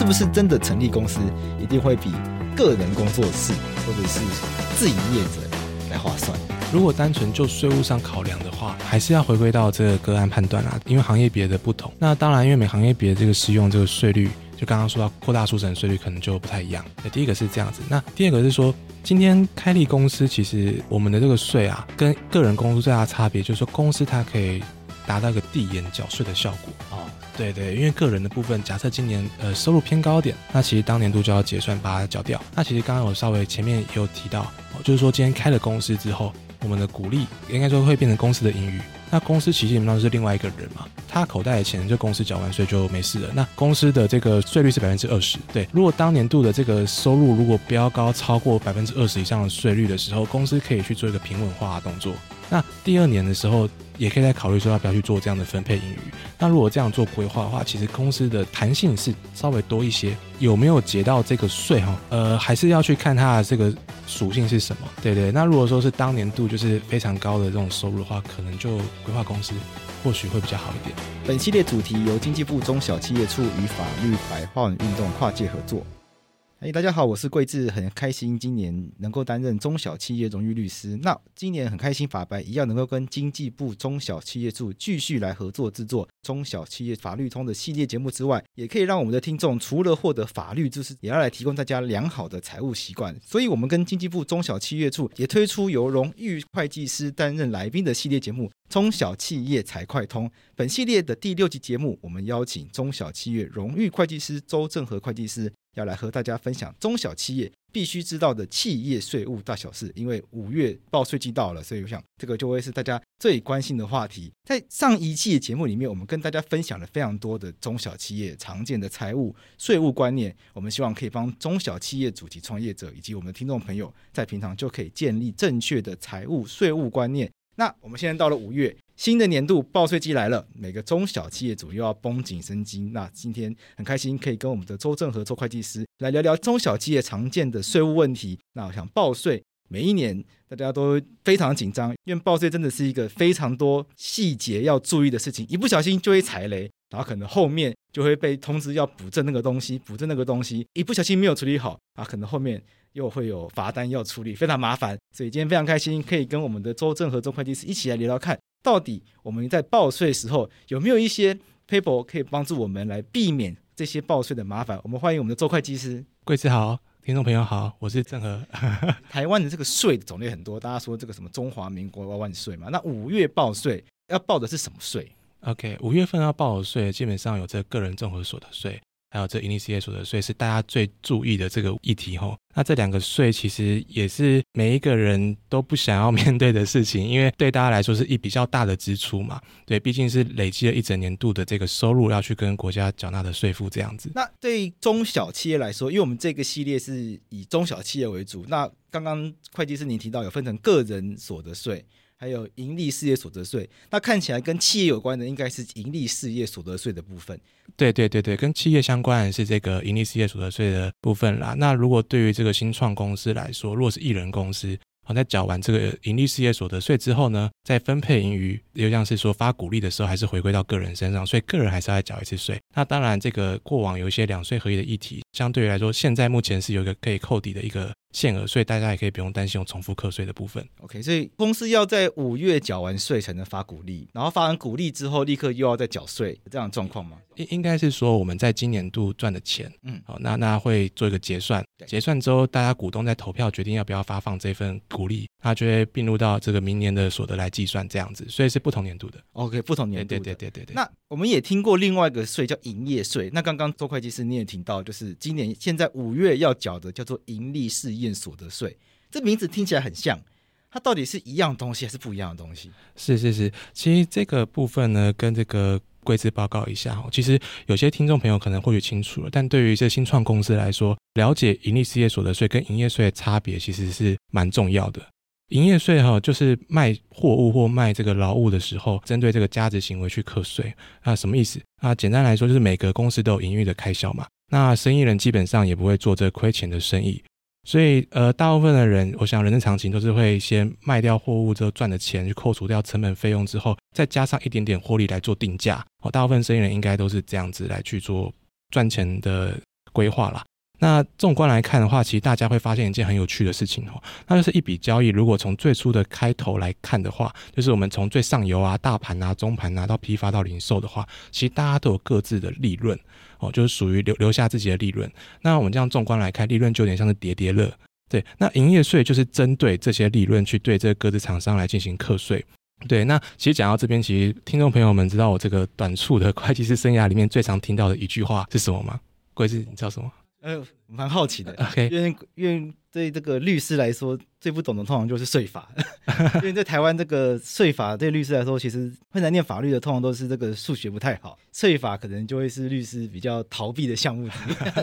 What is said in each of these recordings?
是不是真的成立公司一定会比个人工作室或者是自营业者来划算？如果单纯就税务上考量的话，还是要回归到这个个案判断啦，因为行业别的不同。那当然，因为每行业别这个适用这个税率，就刚刚说到扩大书审税率可能就不太一样。那第一个是这样子，那第二个是说，今天开立公司，其实我们的这个税啊，跟个人公司最大的差别就是说，公司它可以达到一个递延缴税的效果啊。哦对对，因为个人的部分，假设今年呃收入偏高点，那其实当年度就要结算把它缴掉。那其实刚刚我稍微前面也有提到，就是说今天开了公司之后，我们的股利应该说会变成公司的盈余。那公司其实基本上是另外一个人嘛，他口袋的钱就公司缴完税就没事了。那公司的这个税率是百分之二十，对。如果当年度的这个收入如果飙高超过百分之二十以上的税率的时候，公司可以去做一个平稳化的动作。那第二年的时候，也可以再考虑说要不要去做这样的分配盈余。那如果这样做规划的话，其实公司的弹性是稍微多一些。有没有结到这个税哈？呃，还是要去看它的这个属性是什么。对对。那如果说是当年度就是非常高的这种收入的话，可能就规划公司或许会比较好一点。本系列主题由经济部中小企业处与法律白话文运动跨界合作。哎大家好，我是贵智，很开心今年能够担任中小企业荣誉律师。那今年很开心，法白一样能够跟经济部中小企业处继续来合作制作中小企业法律通的系列节目之外，也可以让我们的听众除了获得法律知识，也要来提供大家良好的财务习惯。所以，我们跟经济部中小企业处也推出由荣誉会计师担任来宾的系列节目《中小企业财快通》。本系列的第六集节目，我们邀请中小企业荣誉会计师周正和会计师。要来和大家分享中小企业必须知道的企业税务大小事，因为五月报税季到了，所以我想这个就会是大家最关心的话题。在上一期的节目里面，我们跟大家分享了非常多的中小企业常见的财务税务观念，我们希望可以帮中小企业主及创业者以及我们的听众朋友，在平常就可以建立正确的财务税务观念。那我们现在到了五月。新的年度报税季来了，每个中小企业主又要绷紧神经。那今天很开心可以跟我们的周正和周会计师来聊聊中小企业常见的税务问题。那我想报税每一年大家都非常紧张，因为报税真的是一个非常多细节要注意的事情，一不小心就会踩雷，然后可能后面就会被通知要补正那个东西，补正那个东西，一不小心没有处理好啊，可能后面又会有罚单要处理，非常麻烦。所以今天非常开心可以跟我们的周正和周会计师一起来聊聊看。到底我们在报税时候有没有一些 paper 可以帮助我们来避免这些报税的麻烦？我们欢迎我们的周会计师。贵子好，听众朋友好，我是郑和。台湾的这个税的种类很多，大家说这个什么中华民国万万岁嘛？那五月报税要报的是什么税？OK，五月份要报的税基本上有这个人综合所得税。还有这营利事业所得税是大家最注意的这个议题吼，那这两个税其实也是每一个人都不想要面对的事情，因为对大家来说是一比较大的支出嘛。对，毕竟是累积了一整年度的这个收入要去跟国家缴纳的税负这样子。那对中小企业来说，因为我们这个系列是以中小企业为主，那刚刚会计师您提到有分成个人所得税。还有盈利事业所得税，那看起来跟企业有关的应该是盈利事业所得税的部分。对对对对，跟企业相关的是这个盈利事业所得税的部分啦。那如果对于这个新创公司来说，如果是艺人公司，好，在缴完这个盈利事业所得税之后呢，在分配盈余，又像是说发股利的时候，还是回归到个人身上，所以个人还是要再缴一次税。那当然，这个过往有一些两税合一的议题，相对于来说，现在目前是有一个可以扣抵的一个。限额，所以大家也可以不用担心有重复课税的部分。OK，所以公司要在五月缴完税才能发股利，然后发完股利之后立刻又要再缴税，这样的状况吗？应应该是说我们在今年度赚的钱，嗯，好，那那会做一个结算，结算之后大家股东在投票决定要不要发放这份股利，那就会并入到这个明年的所得来计算，这样子，所以是不同年度的。OK，不同年度，对对对对对。那我们也听过另外一个税叫营业税，那刚刚周会计师你也听到，就是今年现在五月要缴的叫做盈利事业验所得税。这名字听起来很像，它到底是一样东西还是不一样的东西？是是是，其实这个部分呢，跟这个贵智报告一下哈。其实有些听众朋友可能或许清楚了，但对于这新创公司来说，了解盈利事业所得税跟营业税的差别，其实是蛮重要的。营业税哈，就是卖货物或卖这个劳务的时候，针对这个价值行为去课税。那什么意思？啊，简单来说，就是每个公司都有营运的开销嘛。那生意人基本上也不会做这亏钱的生意。所以，呃，大部分的人，我想人之常情都是会先卖掉货物之后赚的钱，去扣除掉成本费用之后，再加上一点点获利来做定价。哦，大部分生意人应该都是这样子来去做赚钱的规划啦。那纵观来看的话，其实大家会发现一件很有趣的事情哦，那就是一笔交易，如果从最初的开头来看的话，就是我们从最上游啊、大盘啊、中盘啊到批发到零售的话，其实大家都有各自的利润哦，就是属于留留下自己的利润。那我们这样纵观来看，利润就有点像是叠叠乐。对，那营业税就是针对这些利润去对这个各自厂商来进行课税。对，那其实讲到这边，其实听众朋友们知道我这个短促的会计师生涯里面最常听到的一句话是什么吗？贵志，你知道什么？呃，蛮好奇的。OK，因为因为对这个律师来说，最不懂的通常就是税法。因为在台湾这个税法对律师来说，其实会来念法律的通常都是这个数学不太好，税法可能就会是律师比较逃避的项目。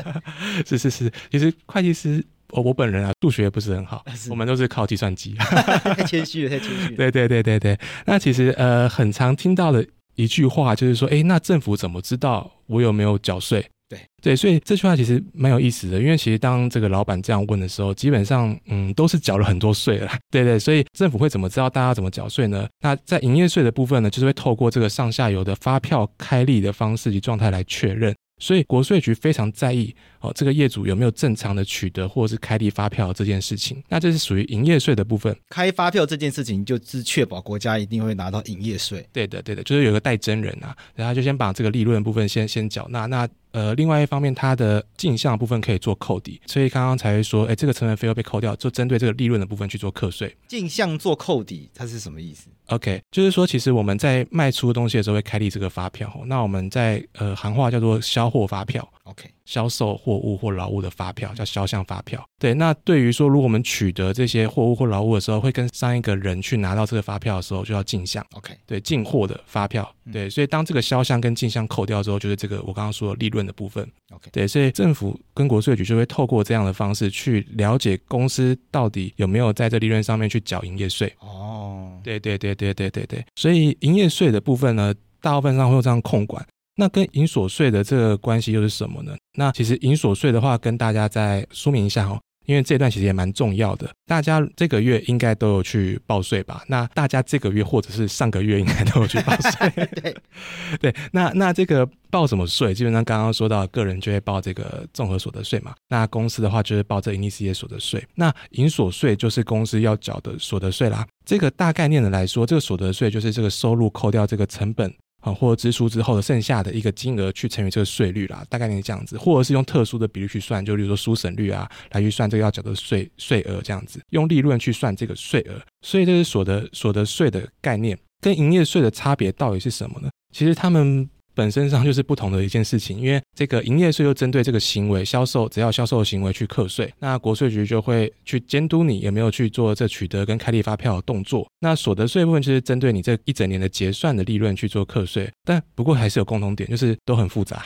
是是是，其实会计师，我我本人啊，数学不是很好，我们都是靠计算机。太谦虚了，太谦虚了。对对对对对，那其实呃，很常听到的一句话就是说，哎，那政府怎么知道我有没有缴税？对对，所以这句话其实蛮有意思的，因为其实当这个老板这样问的时候，基本上嗯都是缴了很多税了，对对，所以政府会怎么知道大家怎么缴税呢？那在营业税的部分呢，就是会透过这个上下游的发票开立的方式及状态来确认。所以国税局非常在意哦，这个业主有没有正常的取得或者是开立发票这件事情。那这是属于营业税的部分。开发票这件事情就是确保国家一定会拿到营业税。对的，对的，就是有个代征人啊，然后就先把这个利润的部分先先缴纳。那呃，另外一方面，它的进项部分可以做扣抵。所以刚刚才会说，哎，这个成本费用被扣掉，就针对这个利润的部分去做课税。进项做扣抵，它是什么意思？OK，就是说，其实我们在卖出东西的时候会开立这个发票，那我们在呃行话叫做销货发票。OK，销售货物或劳务的发票叫销项发票。对，那对于说，如果我们取得这些货物或劳务的时候，会跟上一个人去拿到这个发票的时候，就要进项。OK，对，进货的发票。对，所以当这个销项跟进项扣掉之后，就是这个我刚刚说的利润的部分。OK，对，所以政府跟国税局就会透过这样的方式去了解公司到底有没有在这利润上面去缴营业税。哦，对对对对对对对，所以营业税的部分呢，大部分上会有这样控管。那跟营所税的这个关系又是什么呢？那其实营所税的话，跟大家再说明一下哦，因为这段其实也蛮重要的。大家这个月应该都有去报税吧？那大家这个月或者是上个月应该都有去报税。对 对，那那这个报什么税？基本上刚刚说到，个人就会报这个综合所得税嘛。那公司的话就是报这营利事业所得税。那营所税就是公司要缴的所得税啦。这个大概念的来说，这个所得税就是这个收入扣掉这个成本。啊，或支出之后的剩下的一个金额去乘以这个税率啦，大概是这样子，或者是用特殊的比率去算，就例如说书省率啊，来预算这个要缴的税税额这样子，用利润去算这个税额，所以这是所得所得税的概念，跟营业税的差别到底是什么呢？其实他们。本身上就是不同的一件事情，因为这个营业税又针对这个行为销售，只要销售行为去课税，那国税局就会去监督你有没有去做这取得跟开立发票的动作。那所得税部分就是针对你这一整年的结算的利润去做课税，但不过还是有共同点，就是都很复杂。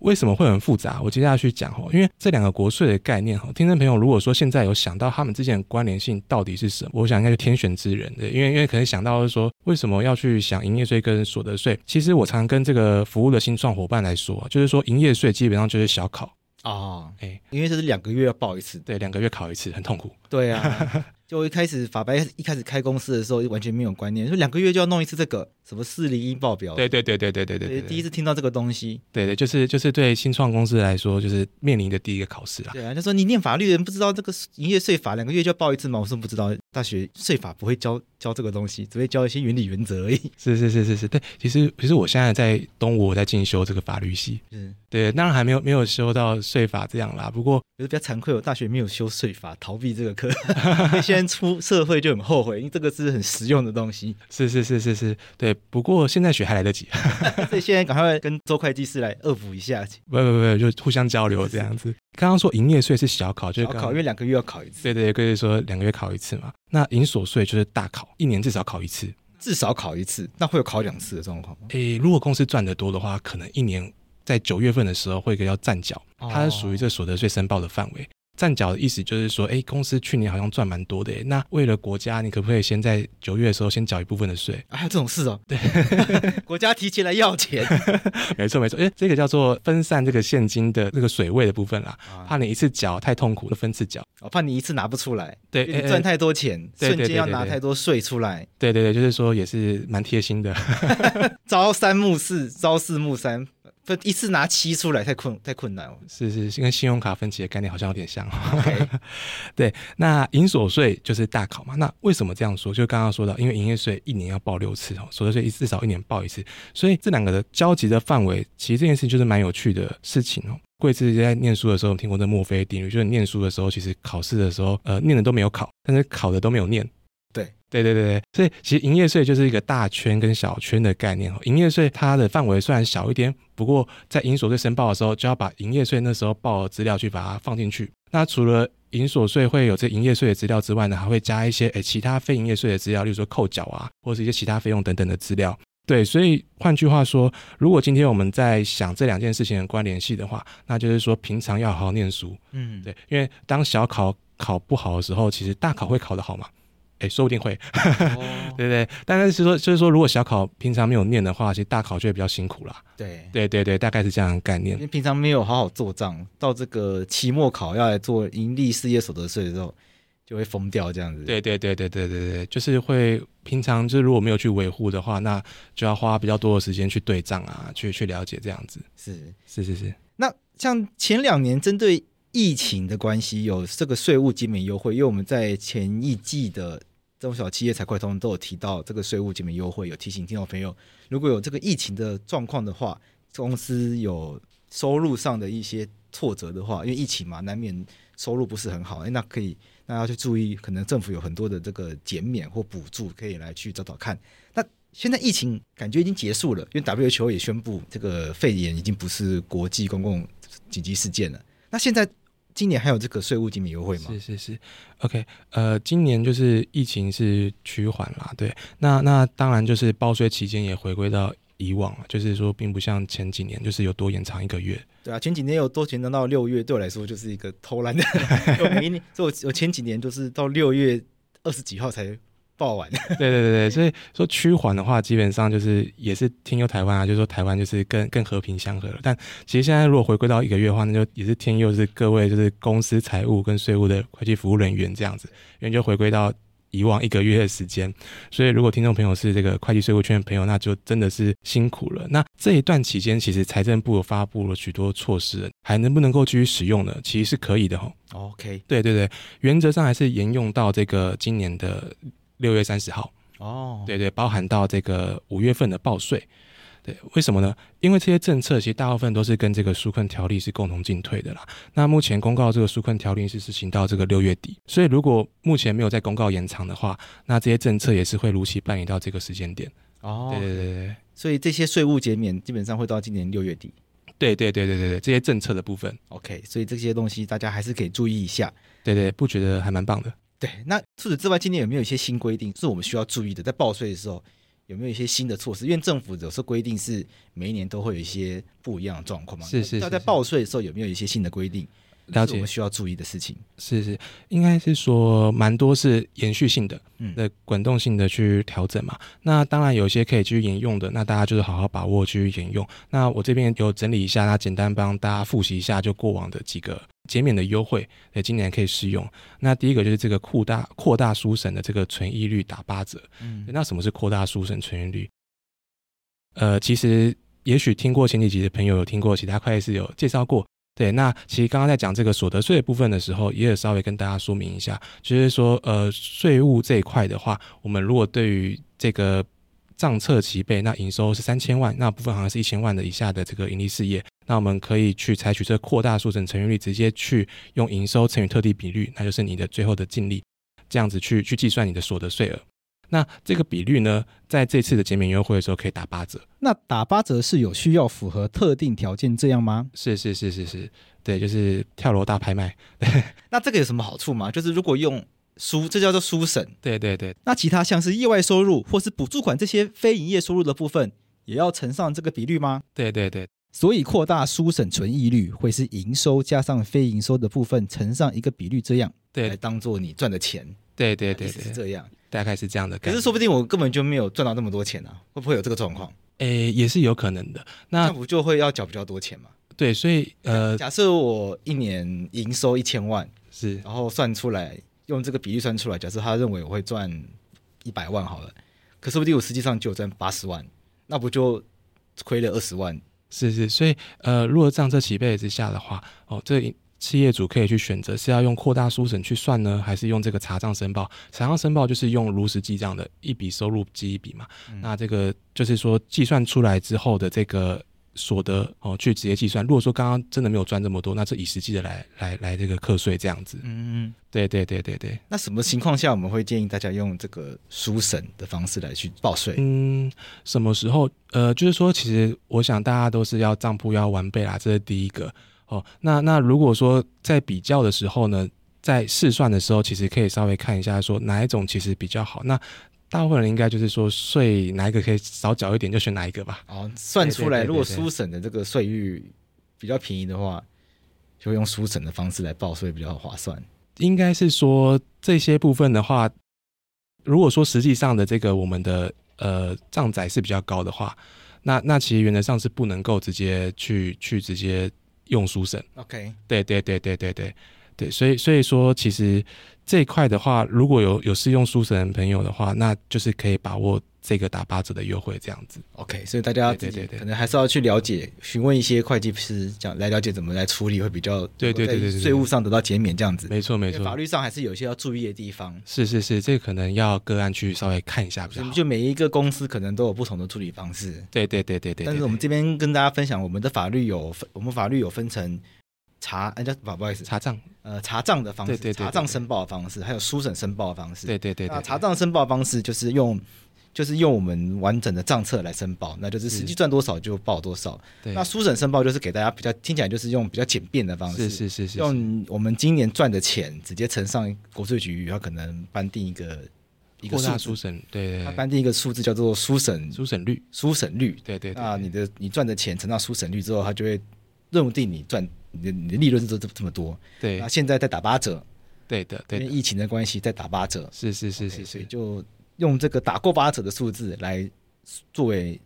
为什么会很复杂？我接下去讲哦，因为这两个国税的概念哈，听众朋友如果说现在有想到他们之间的关联性到底是什么，我想应该是天选之人的，因为因为可能想到是说为什么要去想营业税跟所得税？其实我常跟这个。呃，服务的新创伙伴来说，就是说营业税基本上就是小考啊，哎、哦，欸、因为这是两个月要报一次，对，两个月考一次，很痛苦。对啊。就一开始法白一开始开公司的时候，完全没有观念，说两个月就要弄一次这个什么四零一报表。对对对对对对对，对，第一次听到这个东西。对对，就是就是对新创公司来说，就是面临的第一个考试啦。对啊，他说你念法律的人不知道这个营业税法两个月就要报一次吗？我说不知道，大学税法不会教教这个东西，只会教一些原理原则而已。是是是是是，对，其实其实我现在在东吴我在进修这个法律系，嗯对，当然还没有没有修到税法这样啦。不过觉得比较惭愧，我大学没有修税法，逃避这个课，现在出社会。就很后悔，因为这个是很实用的东西。是是是是是，对。不过现在学还来得及，所以现在赶快跟周会计师来恶补一下。不不不，就互相交流这样子。刚刚说营业税是小考，就是考，因为两个月要考一次。对对，可以说两个月考一次嘛。那营所税就是大考，一年至少考一次，至少考一次。那会有考两次的状况吗？诶，如果公司赚得多的话，可能一年在九月份的时候会给要暂缴，它是属于这所得税申报的范围。暂缴的意思就是说，哎，公司去年好像赚蛮多的，那为了国家，你可不可以先在九月的时候先缴一部分的税？啊，还有这种事哦？对，国家提前来要钱。没错没错，哎，这个叫做分散这个现金的这个水位的部分啦，啊、怕你一次缴太痛苦，就分次缴。我、哦、怕你一次拿不出来，对，你赚太多钱，瞬间要拿太多税出来。对对对，就是说也是蛮贴心的。朝三暮四，朝四暮三。不一次拿七出来太困太困难了。是是，跟信用卡分期的概念好像有点像。对，那营所税就是大考嘛。那为什么这样说？就刚刚说到，因为营业税一年要报六次哦，所得税至少一年报一次，所以这两个的交集的范围，其实这件事情就是蛮有趣的事情哦。贵志在念书的时候听过这墨菲定律，就是念书的时候，其实考试的时候，呃，念的都没有考，但是考的都没有念。对，对对对对，所以其实营业税就是一个大圈跟小圈的概念哦。营业税它的范围虽然小一点，不过在营所税申报的时候，就要把营业税那时候报的资料去把它放进去。那除了营所税会有这营业税的资料之外呢，还会加一些诶其他非营业税的资料，例如说扣缴啊，或者是一些其他费用等等的资料。对，所以换句话说，如果今天我们在想这两件事情的关联系的话，那就是说平常要好好念书。嗯，对，因为当小考考不好的时候，其实大考会考得好嘛。哎，说不定会，哦、对对，但是是说，就是说，如果小考平常没有念的话，其实大考就会比较辛苦啦。对，对对对，大概是这样的概念。因为平常没有好好做账，到这个期末考要来做盈利事业所得税的时候，就会疯掉这样子。对对对对对对对，就是会平常就是如果没有去维护的话，那就要花比较多的时间去对账啊，去去了解这样子。是是是是。那像前两年针对疫情的关系，有这个税务减免优惠，因为我们在前一季的。中小企业财会通都有提到这个税务减免优惠，有提醒听众朋友，如果有这个疫情的状况的话，公司有收入上的一些挫折的话，因为疫情嘛，难免收入不是很好，那可以那要去注意，可能政府有很多的这个减免或补助，可以来去找找看。那现在疫情感觉已经结束了，因为 WHO 也宣布这个肺炎已经不是国际公共紧急事件了。那现在。今年还有这个税务减免优惠吗？是是是，OK，呃，今年就是疫情是趋缓啦，对，那那当然就是报税期间也回归到以往了，就是说并不像前几年就是有多延长一个月。对啊，前几年有多延长到六月，对我来说就是一个偷懒的。我每年，我我前几年就是到六月二十几号才。报完，对对对对，所以说趋缓的话，基本上就是也是天佑台湾啊，就是说台湾就是更更和平相和了。但其实现在如果回归到一个月的话，那就也是天佑是各位就是公司财务跟税务的会计服务人员这样子，因为就回归到以往一个月的时间。所以如果听众朋友是这个会计税务圈的朋友，那就真的是辛苦了。那这一段期间，其实财政部有发布了许多措施，还能不能够继续使用呢？其实是可以的哈。OK，对对对，原则上还是沿用到这个今年的。六月三十号哦，oh. 对对，包含到这个五月份的报税，对，为什么呢？因为这些政策其实大部分都是跟这个纾困条例是共同进退的啦。那目前公告这个纾困条例是实行到这个六月底，所以如果目前没有在公告延长的话，那这些政策也是会如期办理到这个时间点。哦，对对对对，所以这些税务减免基本上会到今年六月底。对对对对对对，这些政策的部分，OK，所以这些东西大家还是可以注意一下。对对，不觉得还蛮棒的。对，那除此之外，今年有没有一些新规定是我们需要注意的？在报税的时候，有没有一些新的措施？因为政府有时候规定是每一年都会有一些不一样的状况嘛。是是，是。那在报税的时候，有没有一些新的规定？了解。我们需要注意的事情。是是，应该是说蛮多是延续性的，嗯，的滚动性的去调整嘛。那当然有些可以继续沿用的，那大家就是好好把握继续沿用。那我这边有整理一下，那简单帮大家复习一下，就过往的几个。减免的优惠，呃，今年可以适用。那第一个就是这个扩大扩大书审的这个存益率打八折。嗯，那什么是扩大书审存益率？呃，其实也许听过前几集的朋友有听过，其他会计师有介绍过。对，那其实刚刚在讲这个所得税的部分的时候，也有稍微跟大家说明一下，就是说，呃，税务这一块的话，我们如果对于这个账册齐备，那营收是三千万，那部分好像是一千万的以下的这个盈利事业。那我们可以去采取这扩大书审成员率，直接去用营收乘以特定比率，那就是你的最后的净利，这样子去去计算你的所得税额。那这个比率呢，在这次的减免优惠的时候可以打八折。那打八折是有需要符合特定条件这样吗？是是是是是，对，就是跳楼大拍卖。那这个有什么好处吗？就是如果用书，这叫做书审。对对对。那其他像是意外收入或是补助款这些非营业收入的部分，也要乘上这个比率吗？对对对。所以扩大书审存益率会是营收加上非营收的部分乘上一个比率，这样对来当做你赚的钱。对对对，对，是这样，大概是这样的。可是说不定我根本就没有赚到那么多钱啊，会不会有这个状况？诶、欸，也是有可能的。那政府就会要缴比较多钱嘛？对，所以呃，假设我一年营收一千万，是，然后算出来用这个比例算出来，假设他认为我会赚一百万好了，可说不定我实际上就赚八十万，那不就亏了二十万？是是，所以呃，如果账册齐备之下的话，哦，这企业主可以去选择是要用扩大书审去算呢，还是用这个查账申报？查账申报就是用如实记账的一笔收入记一笔嘛。嗯、那这个就是说计算出来之后的这个所得哦，去直接计算。如果说刚刚真的没有赚这么多，那这以实际的来来来这个课税这样子。嗯，对对对对对。那什么情况下我们会建议大家用这个书审的方式来去报税？嗯，什么时候？呃，就是说，其实我想大家都是要账簿要完备啦，这是第一个。哦，那那如果说在比较的时候呢，在试算的时候，其实可以稍微看一下，说哪一种其实比较好。那大部分人应该就是说，税哪一个可以少缴一点，就选哪一个吧。哦，算出来，如果书审的这个税率比较便宜的话，就用书审的方式来报税比较划算。应该是说这些部分的话，如果说实际上的这个我们的呃账载是比较高的话，那那其实原则上是不能够直接去去直接。用书审，OK，对对对对对对。对，所以所以说，其实这一块的话，如果有有试用书审的朋友的话，那就是可以把握这个打八折的优惠，这样子。OK，所以大家对对对，可能还是要去了解，询问一些会计师，讲来了解怎么来处理会比较对对对对，税务上得到减免这样子。没错没错，法律上还是有一些要注意的地方。是是是，这个可能要个案去稍微看一下比较好。就每一个公司可能都有不同的处理方式。对对对对对。但是我们这边跟大家分享，我们的法律有分，我们法律有分成查，哎叫不不好意思，查账，呃查账的方式，对对对，查账申报的方式，还有书审申报的方式。对对对。那查账申报的方式就是用。就是用我们完整的账册来申报，那就是实际赚多少就报多少。那书审申报就是给大家比较听起来就是用比较简便的方式，是是是是，用我们今年赚的钱直接乘上国税局，然后可能颁定一个一个数书审，对，对，他颁定一个数字叫做书审书审率，书审率，对对，那你的你赚的钱乘上书审率之后，他就会认定你赚你的你的利润是这这么多。对，那现在在打八折，对的对，因为疫情的关系在打八折，是是是是，所以就。用这个打过八折的数字来作为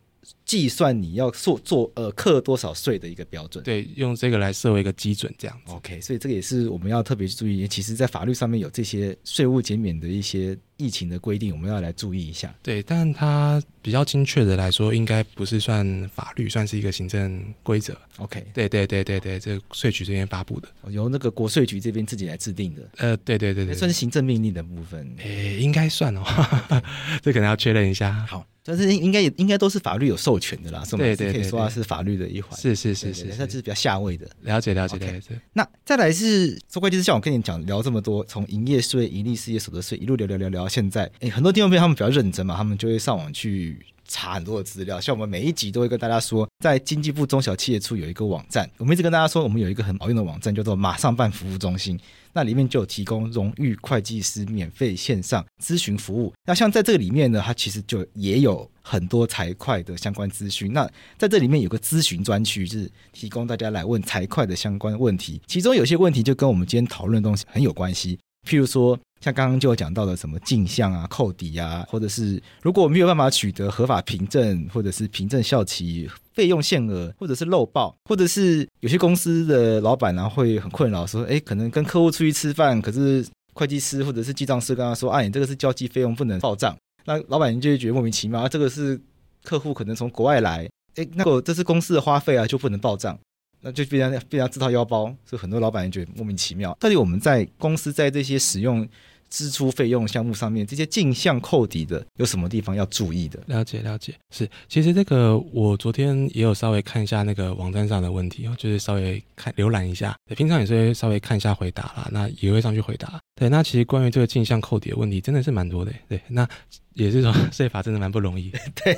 计算你要做做呃课多少税的一个标准，对，用这个来设为一个基准，这样子。OK，所以这个也是我们要特别注意。其实，在法律上面有这些税务减免的一些疫情的规定，我们要来注意一下。对，但它比较精确的来说，应该不是算法律，算是一个行政规则。OK，对对对对对，这税局这边发布的，由那个国税局这边自己来制定的。呃，对对对对，算是行政命令的部分。诶，应该算哦，这可能要确认一下。好。但是应该也应该都是法律有授权的啦，是吗？对对，可以说它是法律的一环。是是是是，它就是比较下位的。了解了解了解。那再来是说会计师，像我跟你讲聊这么多，从营业税、盈利事业所得税一路聊聊聊聊到现在，哎，很多听众朋友他们比较认真嘛，他们就会上网去查很多的资料。像我们每一集都会跟大家说，在经济部中小企业处有一个网站，我们一直跟大家说，我们有一个很好用的网站，叫做马上办服务中心。那里面就有提供荣誉会计师免费线上咨询服务。那像在这个里面呢，它其实就也有很多财会的相关资讯。那在这里面有个咨询专区，就是提供大家来问财会的相关问题。其中有些问题就跟我们今天讨论的东西很有关系，譬如说。像刚刚就有讲到的什么进项啊、扣抵啊，或者是如果没有办法取得合法凭证，或者是凭证效期、费用限额，或者是漏报，或者是有些公司的老板呢会很困扰，说，哎，可能跟客户出去吃饭，可是会计师或者是记账师跟他说，啊，你这个是交际费用，不能报账。那老板就会觉得莫名其妙，啊，这个是客户可能从国外来，哎，那个这是公司的花费啊，就不能报账。那就非常非常自掏腰包，所以很多老板也觉得莫名其妙。到底我们在公司在这些使用支出费用项目上面，这些进项扣抵的有什么地方要注意的？了解了解，是其实这个我昨天也有稍微看一下那个网站上的问题哦，就是稍微看浏览一下，平常也是会稍微看一下回答啦，那也会上去回答。对，那其实关于这个进项扣抵的问题，真的是蛮多的。对，那也是说 税法真的蛮不容易。对，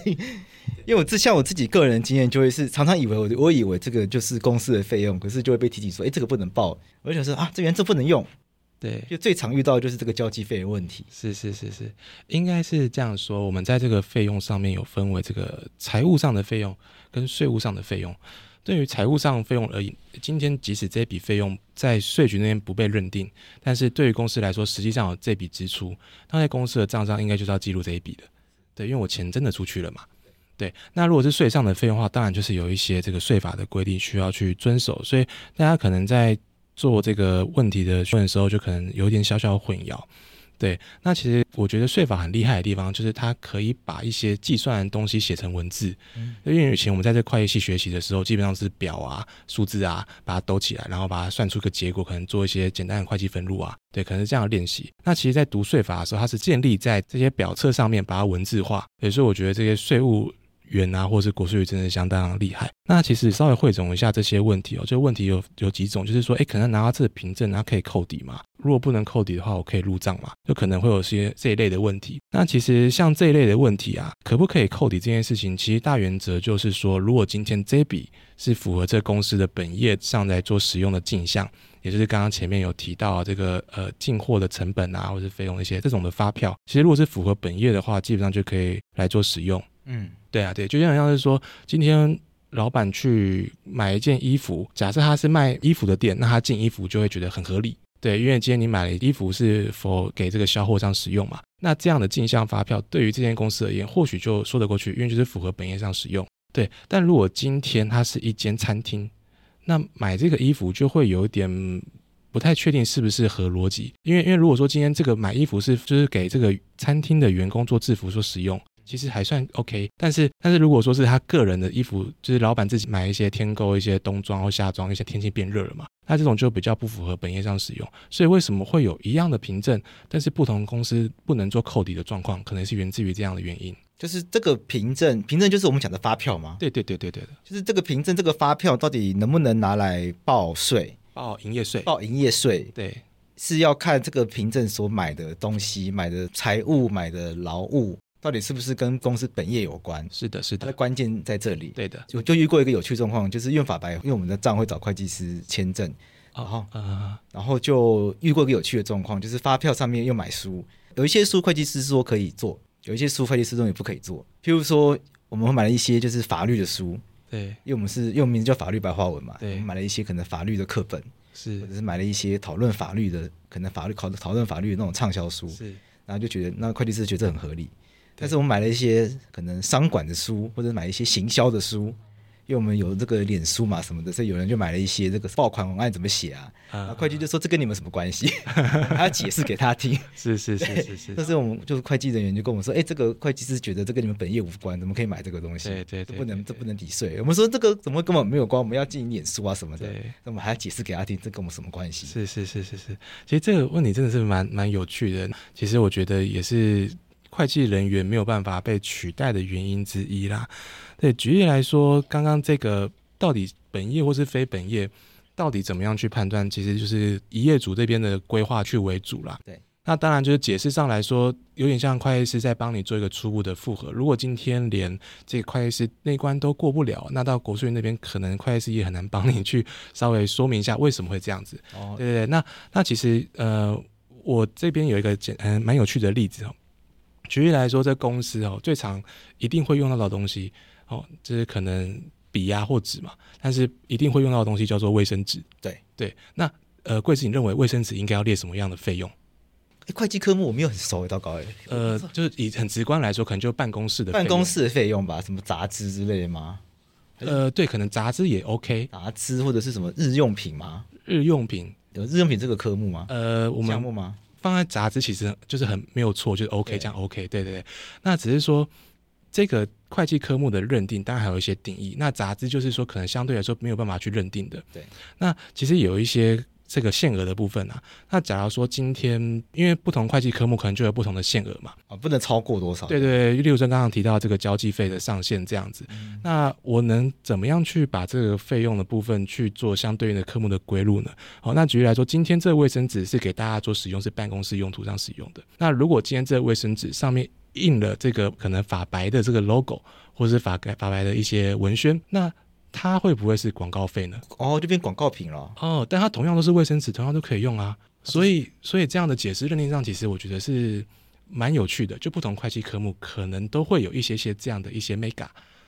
因为我自像我自己个人经验，就会是常常以为我我以为这个就是公司的费用，可是就会被提醒说，哎，这个不能报。我就想说啊，这原则不能用。对，就最常遇到的就是这个交际费的问题。是是是是，应该是这样说。我们在这个费用上面有分为这个财务上的费用跟税务上的费用。对于财务上费用而言，今天即使这笔费用在税局那边不被认定，但是对于公司来说，实际上有这笔支出，那在公司的账上应该就是要记录这一笔的。对，因为我钱真的出去了嘛。对，那如果是税上的费用的话，当然就是有一些这个税法的规定需要去遵守。所以大家可能在做这个问题的询问的时候，就可能有点小小混淆。对，那其实我觉得税法很厉害的地方，就是它可以把一些计算的东西写成文字。嗯，因为以前我们在这会计系学习的时候，基本上是表啊、数字啊，把它兜起来，然后把它算出个结果，可能做一些简单的会计分录啊。对，可能是这样的练习。那其实，在读税法的时候，它是建立在这些表册上面，把它文字化。所以，我觉得这些税务员啊，或是国税局真的相当厉害。那其实稍微汇总一下这些问题哦，这个问题有有几种，就是说，哎，可能拿到这个凭证，它可以扣抵吗？如果不能扣抵的话，我可以入账吗？就可能会有些这一类的问题。那其实像这一类的问题啊，可不可以扣抵这件事情，其实大原则就是说，如果今天这笔是符合这公司的本业上来做使用的进项，也就是刚刚前面有提到这个呃进货的成本啊，或者是费用一些这种的发票，其实如果是符合本业的话，基本上就可以来做使用。嗯，对啊，对，就像像是说，今天老板去买一件衣服，假设他是卖衣服的店，那他进衣服就会觉得很合理。对，因为今天你买了衣服是否给这个销货商使用嘛？那这样的进项发票对于这间公司而言，或许就说得过去，因为就是符合本业上使用。对，但如果今天它是一间餐厅，那买这个衣服就会有点不太确定是不是合逻辑，因为因为如果说今天这个买衣服是就是给这个餐厅的员工做制服所使用。其实还算 OK，但是但是如果说是他个人的衣服，就是老板自己买一些添购一些冬装或夏装，一些天气变热了嘛，那这种就比较不符合本业上使用。所以为什么会有一样的凭证，但是不同公司不能做扣抵的状况，可能是源自于这样的原因。就是这个凭证，凭证就是我们讲的发票吗？对对对对对的，就是这个凭证，这个发票到底能不能拿来报税？报营业税？报营业税？对，是要看这个凭证所买的东西、买的财物、买的劳务。到底是不是跟公司本业有关？是的，是的，关键在这里。对的，我就遇过一个有趣状况，就是用法白，因为我们的账会找会计师签证，然后，哦呃、然后就遇过一个有趣的状况，就是发票上面又买书，有一些书会计师说可以做，有一些书会计师认为不可以做。譬如说，我们会买了一些就是法律的书，对，因为我们是用名字叫法律白话文嘛，对，我们买了一些可能法律的课本，是，或者是买了一些讨论法律的，可能法律考讨论法律的那种畅销书，是，然后就觉得那会计师觉得很合理。但是我们买了一些可能商管的书，或者买一些行销的书，因为我们有这个脸书嘛什么的，所以有人就买了一些这个爆款文案怎么写啊？啊，会计就说这跟你们什么关系？他要解释给他听。是是是是是。但是我们就是会计人员就跟我们说，哎，这个会计师觉得这跟你们本业无关，怎么可以买这个东西？对对对，不能这不能抵税。我们说这个怎么根本没有关？我们要进行脸书啊什么的，对，那我们还要解释给他听，这跟我们什么关系？是是是是是。其实这个问题真的是蛮蛮有趣的。其实我觉得也是。会计人员没有办法被取代的原因之一啦。对，举例来说，刚刚这个到底本业或是非本业，到底怎么样去判断？其实就是以业主这边的规划去为主啦。对，那当然就是解释上来说，有点像会计师在帮你做一个初步的复核。如果今天连这个会计师那关都过不了，那到国税那边可能会计师也很难帮你去稍微说明一下为什么会这样子。哦，对对对，那那其实呃，我这边有一个简嗯蛮有趣的例子哦。举例来说，在公司哦，最常一定会用到的东西哦，就是可能笔呀或纸嘛，但是一定会用到的东西叫做卫生纸。对对，那呃，贵子，你认为卫生纸应该要列什么样的费用？会计科目我没有很熟，糟糕哎。呃，就是以很直观来说，可能就办公室的办公室的费用吧，什么杂志之类的吗？呃，对，可能杂志也 OK，杂志或者是什么日用品吗？日用品有日用品这个科目吗？呃，我们项目吗？放在杂志其实就是很没有错，就是 OK 这样 OK，对对对。那只是说这个会计科目的认定，当然还有一些定义。那杂志就是说可能相对来说没有办法去认定的。对。那其实有一些。这个限额的部分啊，那假如说今天因为不同会计科目可能就有不同的限额嘛，啊，不能超过多少？对对，例如说刚刚提到这个交际费的上限这样子，嗯、那我能怎么样去把这个费用的部分去做相对应的科目的归入呢？好，那举例来说，今天这个卫生纸是给大家做使用，是办公室用途上使用的。那如果今天这个卫生纸上面印了这个可能法白的这个 logo，或者是法法白的一些文宣，那它会不会是广告费呢？哦，就变广告品了。哦，但它同样都是卫生纸，同样都可以用啊。所以，所以这样的解释认定上，其实我觉得是蛮有趣的。就不同会计科目可能都会有一些些这样的一些 mega。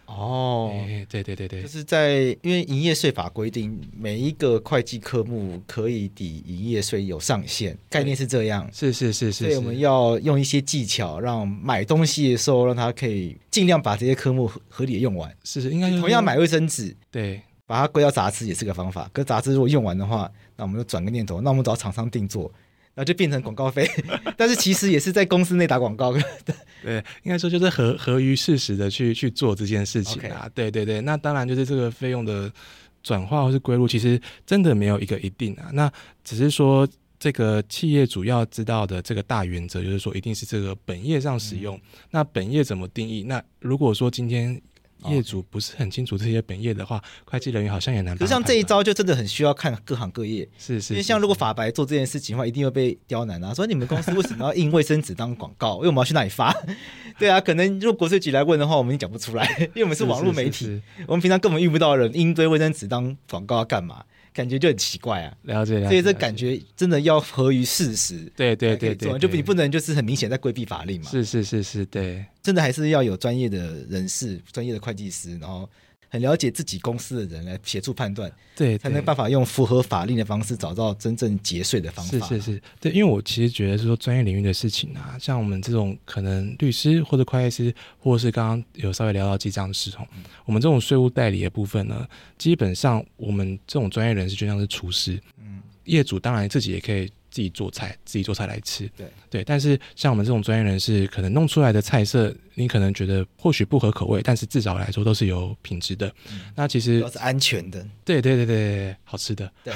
哦，对对对对，就是在因为营业税法规定，每一个会计科目可以抵营业税有上限，概念是这样。是是是是，所以我们要用一些技巧，让买东西的时候，让他可以尽量把这些科目合理的用完。是是，应该同样买卫生纸，对，把它归到杂志也是个方法。可杂志如果用完的话，那我们就转个念头，那我们找厂商定做。然后就变成广告费，但是其实也是在公司内打广告的。对，应该说就是合合于事实的去去做这件事情啊。对对对，那当然就是这个费用的转化或是归入，其实真的没有一个一定啊。那只是说这个企业主要知道的这个大原则，就是说一定是这个本业上使用。嗯、那本业怎么定义？那如果说今天。业主不是很清楚这些本业的话，会计人员好像也难。就像这一招，就真的很需要看各行各业。是是，因为像如果法白做这件事情的话，一定会被刁难啊。说你们公司为什么要印卫生纸当广告？因为我们要去哪里发？对啊，可能如果国税局来问的话，我们也讲不出来，因为我们是网络媒体，是是是是，我们平常根本遇不到人印堆卫生纸当广告要干嘛？感觉就很奇怪啊，了解，了解，所以这感觉真的要合于事实，对对对对，就你不能就是很明显在规避法令嘛，是是是是，对，真的还是要有专业的人士、专业的会计师，然后。很了解自己公司的人来协助判断，对，对，才能办法用符合法令的方式找到真正节税的方法。是是是，对，因为我其实觉得是说专业领域的事情啊，像我们这种可能律师或者会计师，或者是刚刚有稍微聊到记账系统，嗯、我们这种税务代理的部分呢，基本上我们这种专业人士就像是厨师，嗯，业主当然自己也可以。自己做菜，自己做菜来吃。对对，但是像我们这种专业人士，可能弄出来的菜色，你可能觉得或许不合口味，但是至少来说都是有品质的。嗯、那其实都是安全的。对对对对，好吃的。对，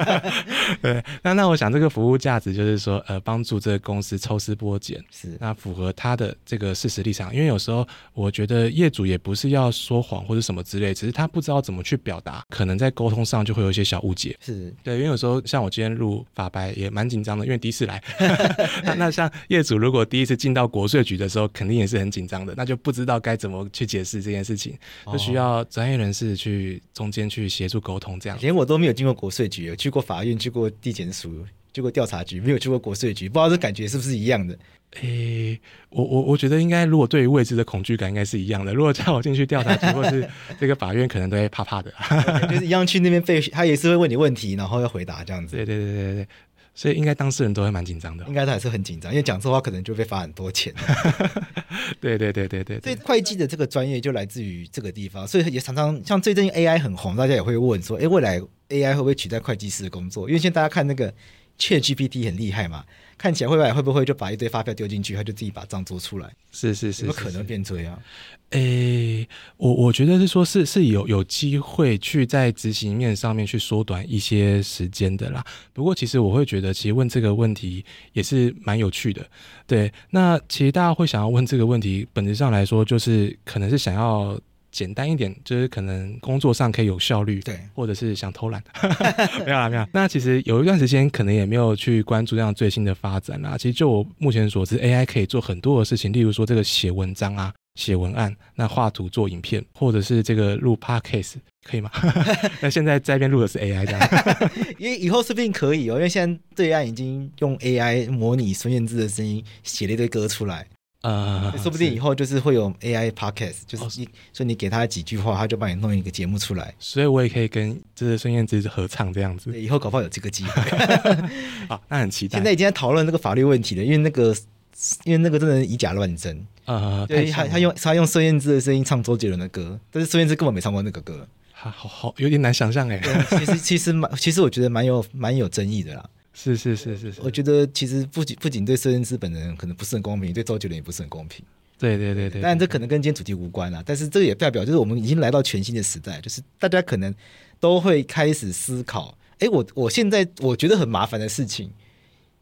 对。那那我想这个服务价值就是说，呃，帮助这个公司抽丝剥茧，是那符合他的这个事实立场。因为有时候我觉得业主也不是要说谎或者什么之类，只是他不知道怎么去表达，可能在沟通上就会有一些小误解。是对，因为有时候像我今天录法白也蛮紧张的，因为第一次来。那那像业主如果第一次进到国税局的时候，肯定也是很紧张的，那就不知道该怎么去解释这件事情，就需要专业人士去中间去协助沟通。这样，连我都没有进过国税局，有去过法院，去过地检署，去过调查局，没有去过国税局，不知道这感觉是不是一样的？诶、欸，我我我觉得应该，如果对于未知的恐惧感应该是一样的。如果叫我进去调查局或是这个法院，可能都会怕怕的。就是一样去那边被，他也是会问你问题，然后要回答这样子。对对对对对，所以应该当事人都会蛮紧张的。应该他还是很紧张，因为讲错话可能就被罚很多钱。对对对对对，所以会计的这个专业就来自于这个地方，所以也常常像最近 AI 很红，大家也会问说，哎，未来 AI 会不会取代会计师的工作？因为现在大家看那个 ChatGPT 很厉害嘛。看起来会不会会不会就把一堆发票丢进去，他就自己把账做出来？是是是，有可能变这样？诶、欸，我我觉得是说，是是有有机会去在执行面上面去缩短一些时间的啦。不过，其实我会觉得，其实问这个问题也是蛮有趣的。对，那其实大家会想要问这个问题，本质上来说，就是可能是想要。简单一点，就是可能工作上可以有效率，对，或者是想偷懒，没有啦，没有。那其实有一段时间可能也没有去关注这样最新的发展啦。其实就我目前所知，AI 可以做很多的事情，例如说这个写文章啊、写文案，那画图做影片，或者是这个录 Podcast，可以吗？那现在在这边录的是 AI 这样，因为以后说不定可以哦，因为现在对岸已经用 AI 模拟孙燕姿的声音写了一堆歌出来。呃，说不定以后就是会有 AI podcast，就是你说你给他几句话，他就帮你弄一个节目出来。所以我也可以跟这个孙燕姿合唱这样子。以后搞不好有这个机会。好，那很期待。现在已经在讨论那个法律问题了，因为那个，因为那个真的以假乱真。呃，对，他他用他用孙燕姿的声音唱周杰伦的歌，但是孙燕姿根本没唱过那个歌。好好好，有点难想象哎。其实其实蛮，其实我觉得蛮有蛮有争议的啦。是是是是是，我觉得其实不仅不仅对孙燕姿本人可能不是很公平，对周杰伦也不是很公平。对对对对，当然这可能跟今天主题无关啦，但是这个也代表就是我们已经来到全新的时代，就是大家可能都会开始思考，哎，我我现在我觉得很麻烦的事情，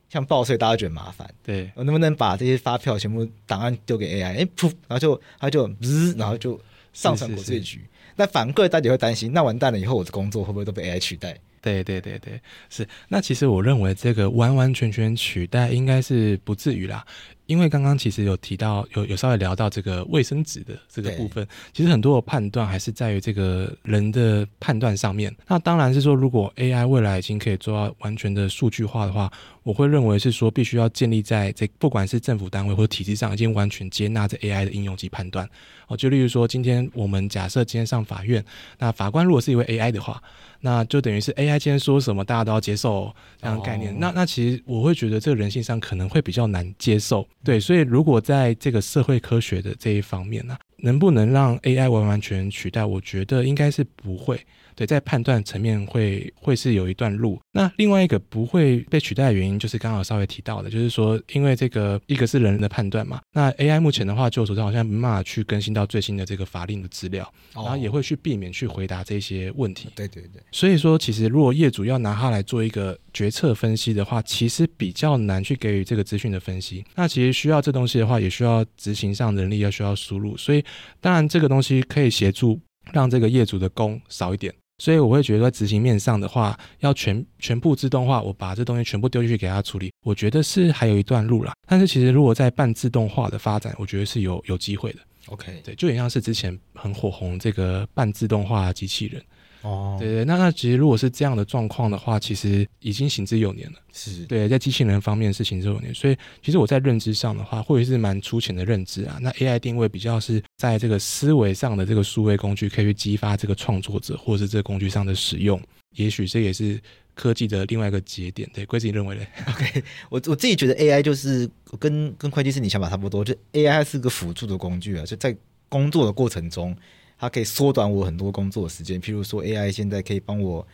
像报税，大家觉得麻烦，对，我能不能把这些发票全部档案丢给 AI，哎噗，然后就他就滋，然后就上传国税局。那反过来大家会担心，那完蛋了以后我的工作会不会都被 AI 取代？对对对对，是。那其实我认为这个完完全全取代应该是不至于啦。因为刚刚其实有提到，有有稍微聊到这个卫生纸的这个部分，其实很多的判断还是在于这个人的判断上面。那当然是说，如果 AI 未来已经可以做到完全的数据化的话，我会认为是说，必须要建立在这不管是政府单位或者体制上，已经完全接纳这 AI 的应用及判断。哦，就例如说，今天我们假设今天上法院，那法官如果是一位 AI 的话，那就等于是 AI 今天说什么，大家都要接受这样的概念。哦、那那其实我会觉得，这个人性上可能会比较难接受。对，所以如果在这个社会科学的这一方面呢、能不能让 AI 完完全取代？我觉得应该是不会。对，在判断层面会会是有一段路。那另外一个不会被取代的原因，就是刚好稍微提到的，就是说，因为这个一个是人的判断嘛。那 AI 目前的话，就我所知好像没办法去更新到最新的这个法令的资料，然后也会去避免去回答这些问题。对对对。所以说，其实如果业主要拿它来做一个决策分析的话，其实比较难去给予这个资讯的分析。那其实需要这东西的话，也需要执行上能力要需要输入。所以，当然这个东西可以协助让这个业主的工少一点。所以我会觉得在执行面上的话，要全全部自动化，我把这东西全部丢进去给他处理，我觉得是还有一段路啦。但是其实如果在半自动化的发展，我觉得是有有机会的。OK，对，就也像是之前很火红这个半自动化机器人。哦，对对，那那其实如果是这样的状况的话，其实已经行之有年了。是对，在机器人方面是行之有年，所以其实我在认知上的话，或者是蛮粗浅的认知啊。那 AI 定位比较是在这个思维上的这个数位工具，可以去激发这个创作者，或者是这个工具上的使用。也许这也是科技的另外一个节点。对，贵自己认为的。OK，我我自己觉得 AI 就是跟跟会计师你想法差不多，就 AI 是个辅助的工具啊，就在工作的过程中。它可以缩短我很多工作时间，譬如说 AI 现在可以帮我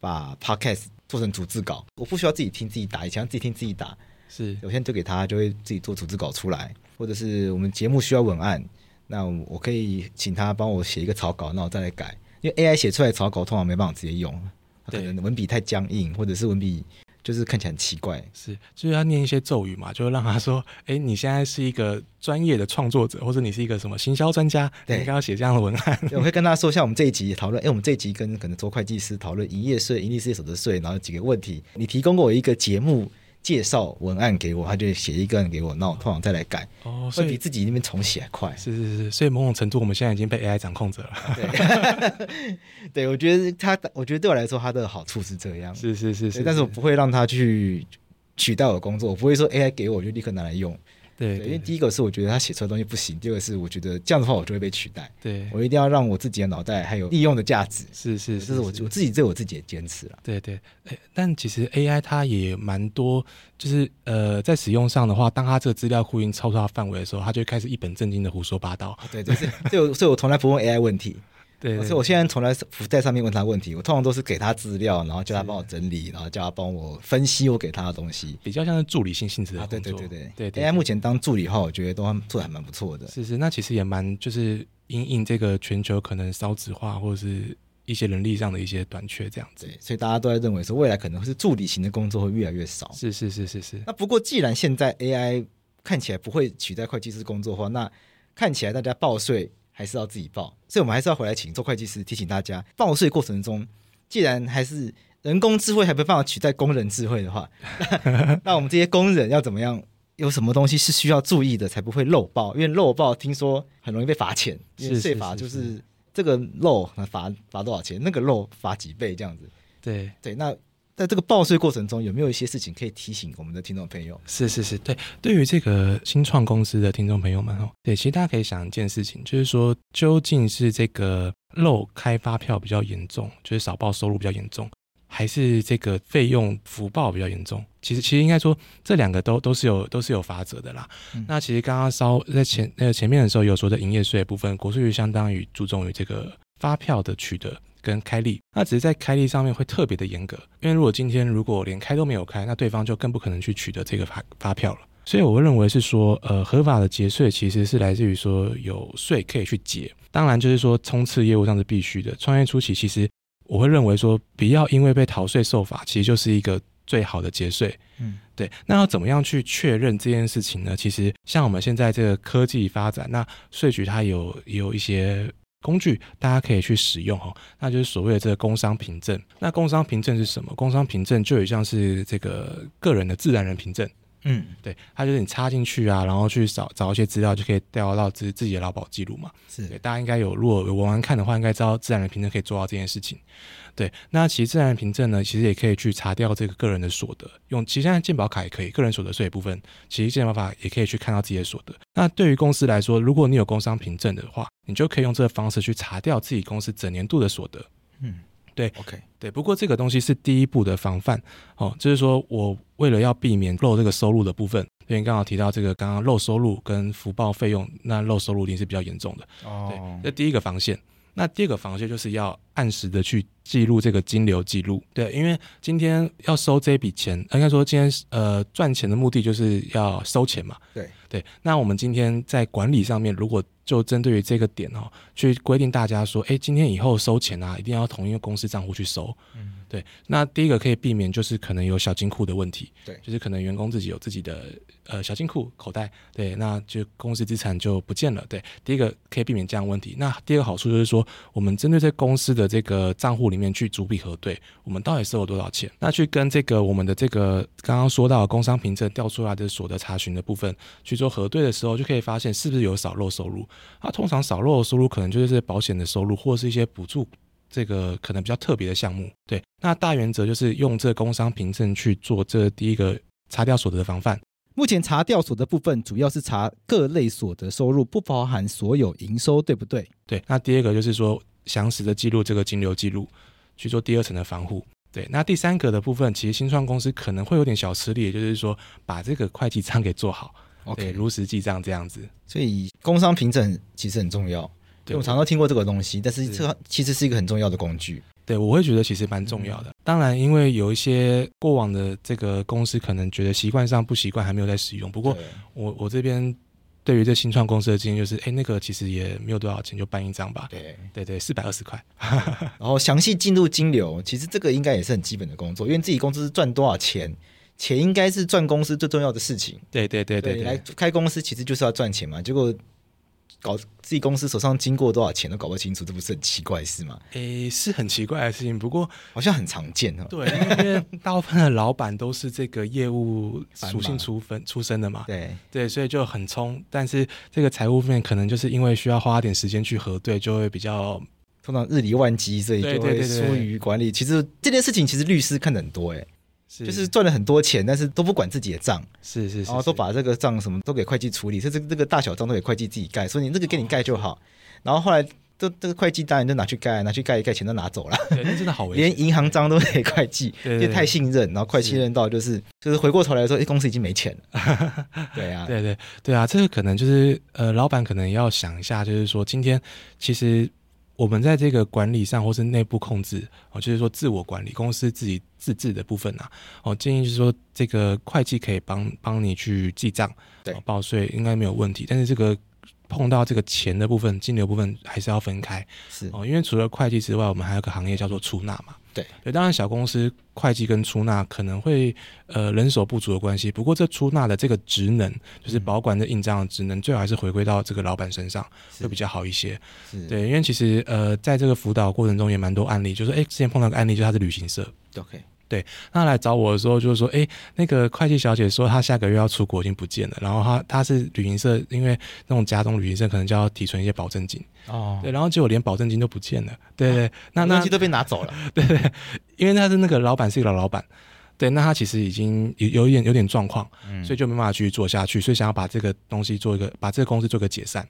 把 Podcast 做成逐字稿，我不需要自己听自己打，以前要自己听自己打，是，我现在就给他，就会自己做逐字稿出来，或者是我们节目需要文案，那我可以请他帮我写一个草稿，那我再来改，因为 AI 写出来的草稿通常没办法直接用，可能文笔太僵硬，或者是文笔。就是看起来很奇怪，是就是要念一些咒语嘛，就让他说，哎，你现在是一个专业的创作者，或者你是一个什么行销专家，对，你应该要写这样的文案。我会跟他说，像我们这一集讨论，哎，我们这一集跟可能做会计师讨论营业税、盈利事业所得税，然后几个问题，你提供过我一个节目。介绍文案给我，他就写一个人给我，那我通常再来改，哦，会比自己那边重写还快。是是是，所以某种程度我们现在已经被 AI 掌控着了。对，对我觉得他，我觉得对我来说，他的好处是这样。是是是是，但是我不会让他去取代我的工作，我不会说 AI 给我就立刻拿来用。对，对，因为第一个是我觉得他写出来的东西不行，第二个是我觉得这样的话我就会被取代。对，我一定要让我自己的脑袋还有利用的价值。是是，是，这是我我自己对我自己的坚持了。对对，但其实 AI 它也蛮多，就是呃，在使用上的话，当它这个资料库已经超出它范围的时候，它就开始一本正经的胡说八道。对，就是，所以，所以我从来不问 AI 问题。对，所以我现在从来不在上面问他问题，我通常都是给他资料，然后叫他帮我整理，然后叫他帮我分析我给他的东西，比较像是助理性性质的工作。啊、对对对对对，对，AI 目前当助理的话，我觉得都做的还蛮不错的。是是，那其实也蛮就是因应这个全球可能少子化或者是一些人力上的一些短缺这样子，所以大家都在认为说未来可能是助理型的工作会越来越少。是是是是是。那不过既然现在 AI 看起来不会取代会计师工作的话，那看起来大家报税。还是要自己报，所以我们还是要回来请周会计师提醒大家，报税过程中，既然还是人工智慧还没办法取代工人智慧的话，那，那我们这些工人要怎么样？有什么东西是需要注意的，才不会漏报？因为漏报听说很容易被罚钱，因为税法就是这个漏罚罚多少钱，那个漏罚几倍这样子。对对，那。在这个报税过程中，有没有一些事情可以提醒我们的听众朋友？是是是，对，对于这个新创公司的听众朋友们哦，对，其实大家可以想一件事情，就是说，究竟是这个漏开发票比较严重，就是少报收入比较严重，还是这个费用福报比较严重？其实，其实应该说，这两个都都是有都是有法则的啦。嗯、那其实刚刚稍在前那个前面的时候有说的营业税的部分，国税局相当于注重于这个发票的取得。跟开立，那只是在开立上面会特别的严格，因为如果今天如果连开都没有开，那对方就更不可能去取得这个发发票了。所以我会认为是说，呃，合法的节税其实是来自于说有税可以去结，当然就是说冲刺业务上是必须的。创业初期，其实我会认为说，不要因为被逃税受罚，其实就是一个最好的节税。嗯，对。那要怎么样去确认这件事情呢？其实像我们现在这个科技发展，那税局它有有一些。工具大家可以去使用哈，那就是所谓的这个工商凭证。那工商凭证是什么？工商凭证就有像是这个个人的自然人凭证。嗯，对，它就是你插进去啊，然后去找找一些资料，就可以调到自自己的劳保记录嘛。是，对，大家应该有，如果有玩玩看的话，应该知道自然人凭证可以做到这件事情。对，那其实自然人凭证呢，其实也可以去查掉这个个人的所得，用其实现在健保卡也可以，个人所得税的部分，其实健保法也可以去看到自己的所得。那对于公司来说，如果你有工商凭证的话，你就可以用这个方式去查掉自己公司整年度的所得。嗯。对，OK，对，不过这个东西是第一步的防范哦，就是说我为了要避免漏这个收入的部分，因为刚好提到这个刚刚漏收入跟福报费用，那漏收入一定是比较严重的。哦，对，这第一个防线。那第二个防线就是要按时的去记录这个金流记录。对，因为今天要收这笔钱，应该说今天呃赚钱的目的就是要收钱嘛。对对。那我们今天在管理上面，如果就针对于这个点哦，去规定大家说，哎，今天以后收钱啊，一定要同一个公司账户去收。嗯。对。那第一个可以避免就是可能有小金库的问题。对。就是可能员工自己有自己的呃小金库口袋，对，那就公司资产就不见了。对。第一个可以避免这样问题。那第二个好处就是说，我们针对在公司的这个账户里面去逐笔核对，我们到底收了多少钱？那去跟这个我们的这个刚刚说到的工商凭证调出来的所得查询的部分去做核对的时候，就可以发现是不是有少漏收入。那通常少漏的收入可能就是保险的收入，或者是一些补助，这个可能比较特别的项目。对，那大原则就是用这个工商凭证去做这第一个查掉所得的防范。目前查掉所得部分主要是查各类所得收入，不包含所有营收，对不对？对。那第二个就是说详实的记录这个金流记录，去做第二层的防护。对。那第三个的部分，其实新创公司可能会有点小吃力，也就是说把这个会计账给做好。OK，如实记账这样子，所以工商凭证其实很重要。对，我常常听过这个东西，但是这其实是一个很重要的工具。对，我会觉得其实蛮重要的。嗯、当然，因为有一些过往的这个公司可能觉得习惯上不习惯，还没有在使用。不过我我这边对于这新创公司的经验就是，哎，那个其实也没有多少钱，就办一张吧。对对对，四百二十块。然后详细进入金流，其实这个应该也是很基本的工作，因为自己公司赚多少钱。钱应该是赚公司最重要的事情。对对对对，对，来开公司其实就是要赚钱嘛。结果搞自己公司手上经过多少钱都搞不清楚，这不是很奇怪的事吗？诶，是很奇怪的事情，不过好像很常见哦。对，因为大部分的老板都是这个业务属性出分 出身的嘛。对对，所以就很冲。但是这个财务面可能就是因为需要花点时间去核对，就会比较通常日理万机，所以就会疏于管理。其实这件事情其实律师看的很多诶。是就是赚了很多钱，但是都不管自己的账，是是，是，然后都把这个账什么都给会计处理，甚至这个大小账都给会计自己盖，所以你这个给你盖就好。然后后来这这个会计当然就拿去盖，拿去盖一盖，钱都拿走了。对，那真的好危险。连银行账都给会计，因为太信任，然后会计信任到就是就是回过头来说，哎，公司已经没钱了。对啊，对对对啊，这个可能就是呃，老板可能要想一下，就是说今天其实。我们在这个管理上，或是内部控制，哦，就是说自我管理，公司自己自治的部分啊，哦，建议就是说，这个会计可以帮帮你去记账，对，报税应该没有问题。但是这个碰到这个钱的部分，金流部分还是要分开，是哦，因为除了会计之外，我们还有个行业叫做出纳嘛。对，对，当然小公司会计跟出纳可能会呃人手不足的关系，不过这出纳的这个职能，就是保管的印章的职能，最好还是回归到这个老板身上会比较好一些。是，对，因为其实呃在这个辅导过程中也蛮多案例，就是哎之前碰到个案例，就是他是旅行社，OK。对，他来找我的时候，就是说，哎，那个会计小姐说她下个月要出国，已经不见了。然后她她是旅行社，因为那种家中旅行社可能就要提存一些保证金哦。对，然后结果连保证金都不见了。对对，那那东西都被拿走了。对对，因为他是那个老板是一个老老板，对，那他其实已经有有一点有点状况，所以就没办法继续做下去，所以想要把这个东西做一个，把这个公司做个解散。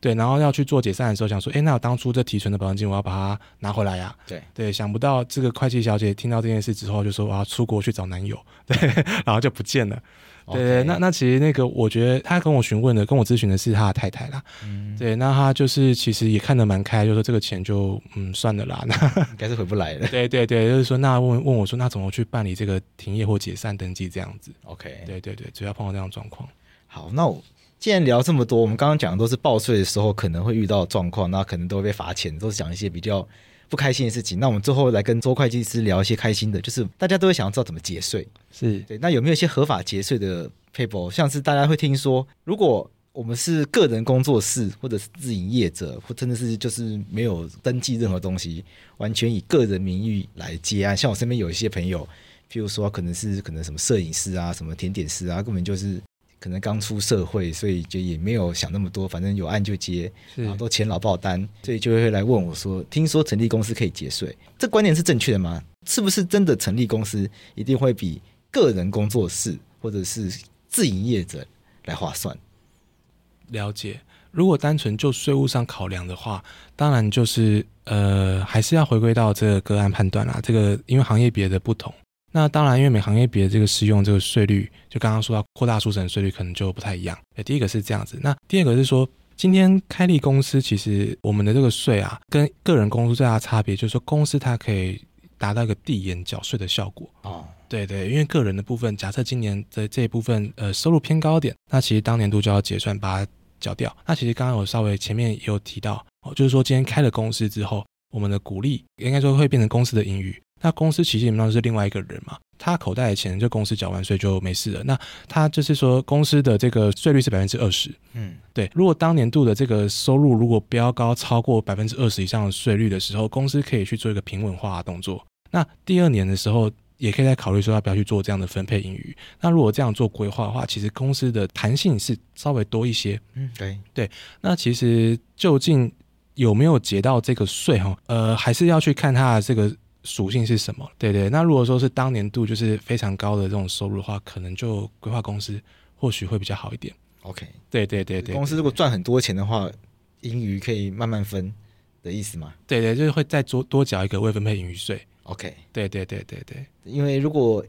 对，然后要去做解散的时候，想说，哎，那我当初这提存的保证金，我要把它拿回来呀、啊。对对，想不到这个会计小姐听到这件事之后，就说我要出国去找男友，对，然后就不见了。对对，那那其实那个，我觉得他跟我询问的，跟我咨询的是他的太太啦。嗯，对，那他就是其实也看得蛮开，就说这个钱就嗯算了啦，那应该是回不来了。对对对，就是说那问问我说，那怎么去办理这个停业或解散登记这样子？OK，对对对，主要碰到这样的状况。好，那我。既然聊这么多，我们刚刚讲的都是报税的时候可能会遇到的状况，那可能都会被罚钱，都是讲一些比较不开心的事情。那我们最后来跟周会计师聊一些开心的，就是大家都会想要知道怎么节税，是对。那有没有一些合法节税的撇步？像是大家会听说，如果我们是个人工作室或者是自营业者，或真的是就是没有登记任何东西，完全以个人名义来接案。像我身边有一些朋友，譬如说可能是可能什么摄影师啊，什么甜点师啊，根本就是。可能刚出社会，所以就也没有想那么多，反正有案就接，然后都签劳报单，所以就会来问我说：“听说成立公司可以节税，这观念是正确的吗？是不是真的成立公司一定会比个人工作室或者是自营业者来划算？”了解，如果单纯就税务上考量的话，当然就是呃，还是要回归到这个个案判断啦。这个因为行业别的不同。那当然，因为每行业别的这个适用这个税率，就刚刚说到扩大书审税率可能就不太一样。对，第一个是这样子。那第二个是说，今天开立公司，其实我们的这个税啊，跟个人公司最大的差别就是说，公司它可以达到一个递延缴税的效果。哦，对对，因为个人的部分，假设今年的这一部分呃收入偏高点，那其实当年度就要结算把它缴掉。那其实刚刚我稍微前面也有提到，哦，就是说今天开了公司之后，我们的股利应该说会变成公司的盈余。那公司其实基本上是另外一个人嘛，他口袋的钱就公司缴完税就没事了。那他就是说公司的这个税率是百分之二十，嗯，对。如果当年度的这个收入如果飙高超过百分之二十以上的税率的时候，公司可以去做一个平稳化的动作。那第二年的时候，也可以再考虑说要不要去做这样的分配盈余。那如果这样做规划的话，其实公司的弹性是稍微多一些。嗯，对对。那其实究竟有没有结到这个税哈？呃，还是要去看他的这个。属性是什么？对对，那如果说是当年度就是非常高的这种收入的话，可能就规划公司或许会比较好一点。OK，对对对对，公司如果赚很多钱的话，盈余可以慢慢分的意思吗？对对，就是会再多多缴一个未分配盈余税。OK，对对对对对，因为如果。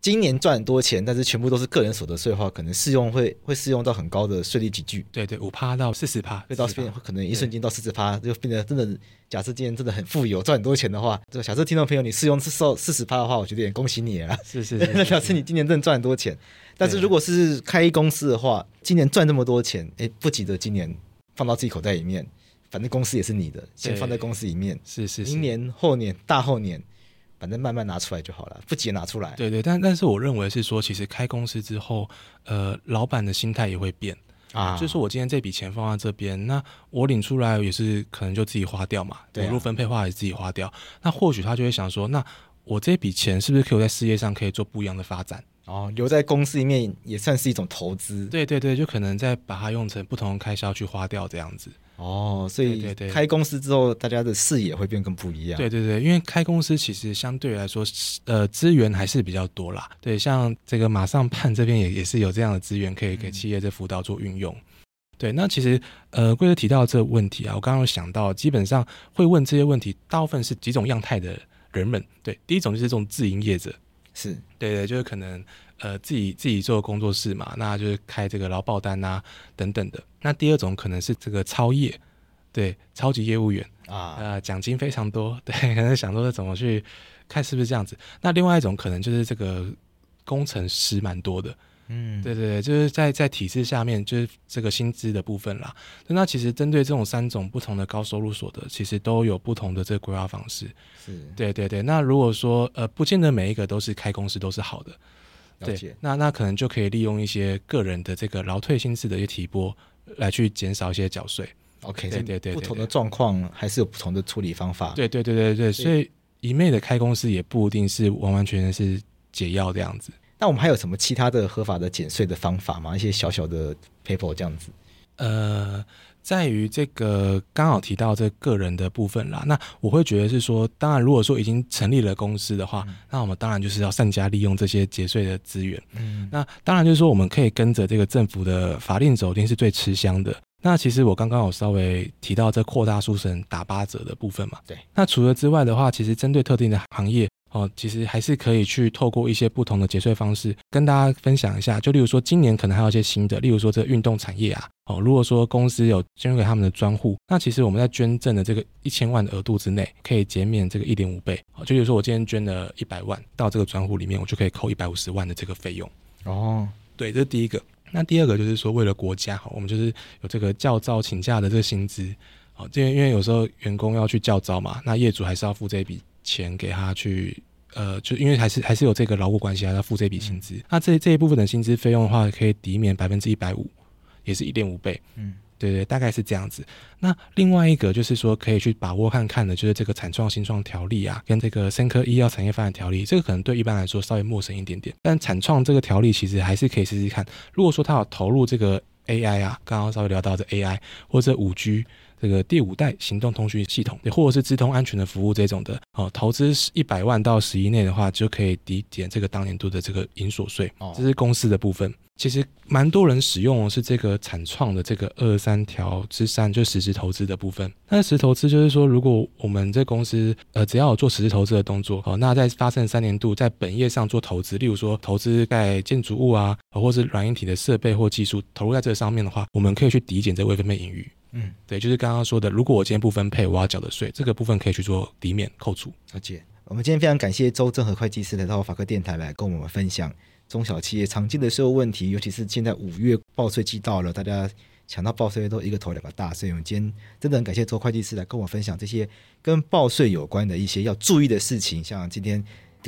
今年赚很多钱，但是全部都是个人所得税的话，可能适用会会适用到很高的税率级距。对对，五趴到四十趴，会到变可能一瞬间到四十趴，就变得真的。假设今年真的很富有，赚很多钱的话，就假设听众朋友你适用是受四十趴的话，我觉得也恭喜你啊。是 是，是，那表示你今年真的赚很多钱。但是如果是开公司的话，今年赚这么多钱，哎，不急着今年放到自己口袋里面，反正公司也是你的，先放在公司里面。是是，是，明年后年大后年。反正慢慢拿出来就好了，不急拿出来。对对，但但是我认为是说，其实开公司之后，呃，老板的心态也会变啊。就是说我今天这笔钱放在这边，那我领出来也是可能就自己花掉嘛，对啊，入分配的话也自己花掉。那或许他就会想说，那我这笔钱是不是可以在事业上可以做不一样的发展？哦，留在公司里面也算是一种投资。对对对，就可能再把它用成不同的开销去花掉这样子。哦，所以开公司之后，大家的视野会变更不一样。对对对，因为开公司其实相对来说，呃，资源还是比较多啦。对，像这个马上判这边也也是有这样的资源可以给企业的辅导做运用。嗯、对，那其实呃，贵哥提到这个问题啊，我刚刚有想到，基本上会问这些问题，大部分是几种样态的人们。对，第一种就是这种自营业者，是对对，就是可能。呃，自己自己做工作室嘛，那就是开这个劳报单啊，等等的。那第二种可能是这个超业，对，超级业务员啊，呃，奖金非常多，对，可能想说怎么去看是不是这样子。那另外一种可能就是这个工程师蛮多的，嗯，对对对，就是在在体制下面，就是这个薪资的部分啦。那其实针对这种三种不同的高收入所得，其实都有不同的这个规划方式。是，对对对。那如果说呃，不见得每一个都是开公司都是好的。对，那那可能就可以利用一些个人的这个劳退薪资的一些提拨，来去减少一些缴税。OK，对对对，不同的状况还是有不同的处理方法。对对对对对，所以一昧的开公司也不一定是完完全全是解药这样子。那我们还有什么其他的合法的减税的方法吗？一些小小的 paper 这样子？呃。在于这个刚好提到这个人的部分啦，那我会觉得是说，当然如果说已经成立了公司的话，嗯、那我们当然就是要善加利用这些节税的资源。嗯，那当然就是说我们可以跟着这个政府的法令走，一定是最吃香的。那其实我刚刚有稍微提到这扩大书审打八折的部分嘛，对。那除了之外的话，其实针对特定的行业。哦，其实还是可以去透过一些不同的节税方式跟大家分享一下。就例如说，今年可能还有一些新的，例如说这个运动产业啊。哦，如果说公司有捐给他们的专户，那其实我们在捐赠的这个一千万的额度之内，可以减免这个一点五倍。哦，就比如说我今天捐了一百万到这个专户里面，我就可以扣一百五十万的这个费用。哦，对，这是第一个。那第二个就是说，为了国家，我们就是有这个教招请假的这个薪资。哦，因为因为有时候员工要去教招嘛，那业主还是要付这一笔。钱给他去，呃，就因为还是还是有这个劳务关系，还要付这笔薪资。嗯、那这这一部分的薪资费用的话，可以抵免百分之一百五，也是一点五倍。嗯，对对，大概是这样子。那另外一个就是说，可以去把握看看的，就是这个产创新创条例啊，跟这个深科医药产业发展条例，这个可能对一般来说稍微陌生一点点。但产创这个条例其实还是可以试试看。如果说他有投入这个 AI 啊，刚刚稍微聊到的 AI 或者五 G。这个第五代行动通讯系统，或者是资通安全的服务这种的哦，投资一百万到十亿内的话，就可以抵减这个当年度的这个营所税。哦，这是公司的部分。其实蛮多人使用的是这个产创的这个二三条之三，就实质投资的部分。那实质投资就是说，如果我们这公司呃只要有做实质投资的动作，好，那在发生三年度在本业上做投资，例如说投资在建筑物啊，或是软硬体的设备或技术投入在这上面的话，我们可以去抵减这未分配盈余。嗯，对，就是刚刚说的，如果我今天不分配，我要缴的税，这个部分可以去做抵免扣除。而且我们今天非常感谢周正和会计师来到法科电台来跟我们分享。中小企业常见的税务问题，尤其是现在五月报税季到了，大家抢到报税都一个头两个大，所以我们今天真的很感谢周会计师来跟我分享这些跟报税有关的一些要注意的事情，像今天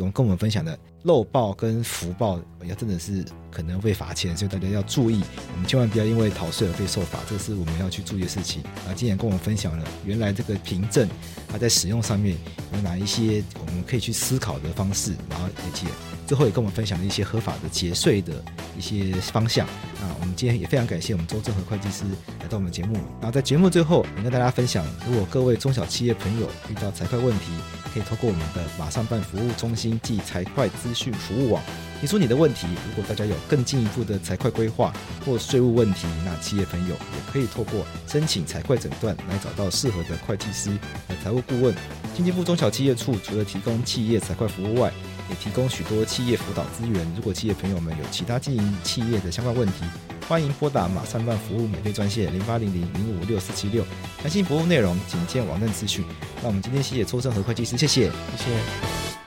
跟我们分享的漏报跟福报，要真的是可能会罚钱，所以大家要注意，我们千万不要因为逃税而被受罚，这是我们要去注意的事情。啊，今天跟我们分享了原来这个凭证它在使用上面有哪一些我们可以去思考的方式，然后也记了。最后也跟我们分享了一些合法的节税的一些方向。那我们今天也非常感谢我们周正和会计师来到我们节目。然后在节目最后，也跟大家分享，如果各位中小企业朋友遇到财会问题，可以透过我们的马上办服务中心暨财会资讯服务网提出你的问题。如果大家有更进一步的财会规划或税务问题，那企业朋友也可以透过申请财会诊断来找到适合的会计师和财务顾问。经济部中小企业处除了提供企业财会服务外，也提供许多企业辅导资源。如果企业朋友们有其他经营企业的相关问题，欢迎拨打马上办服务免费专线零八零零零五六四七六，详细服务内容请见网站资讯。那我们今天谢谢周正和会计师，谢谢，谢谢。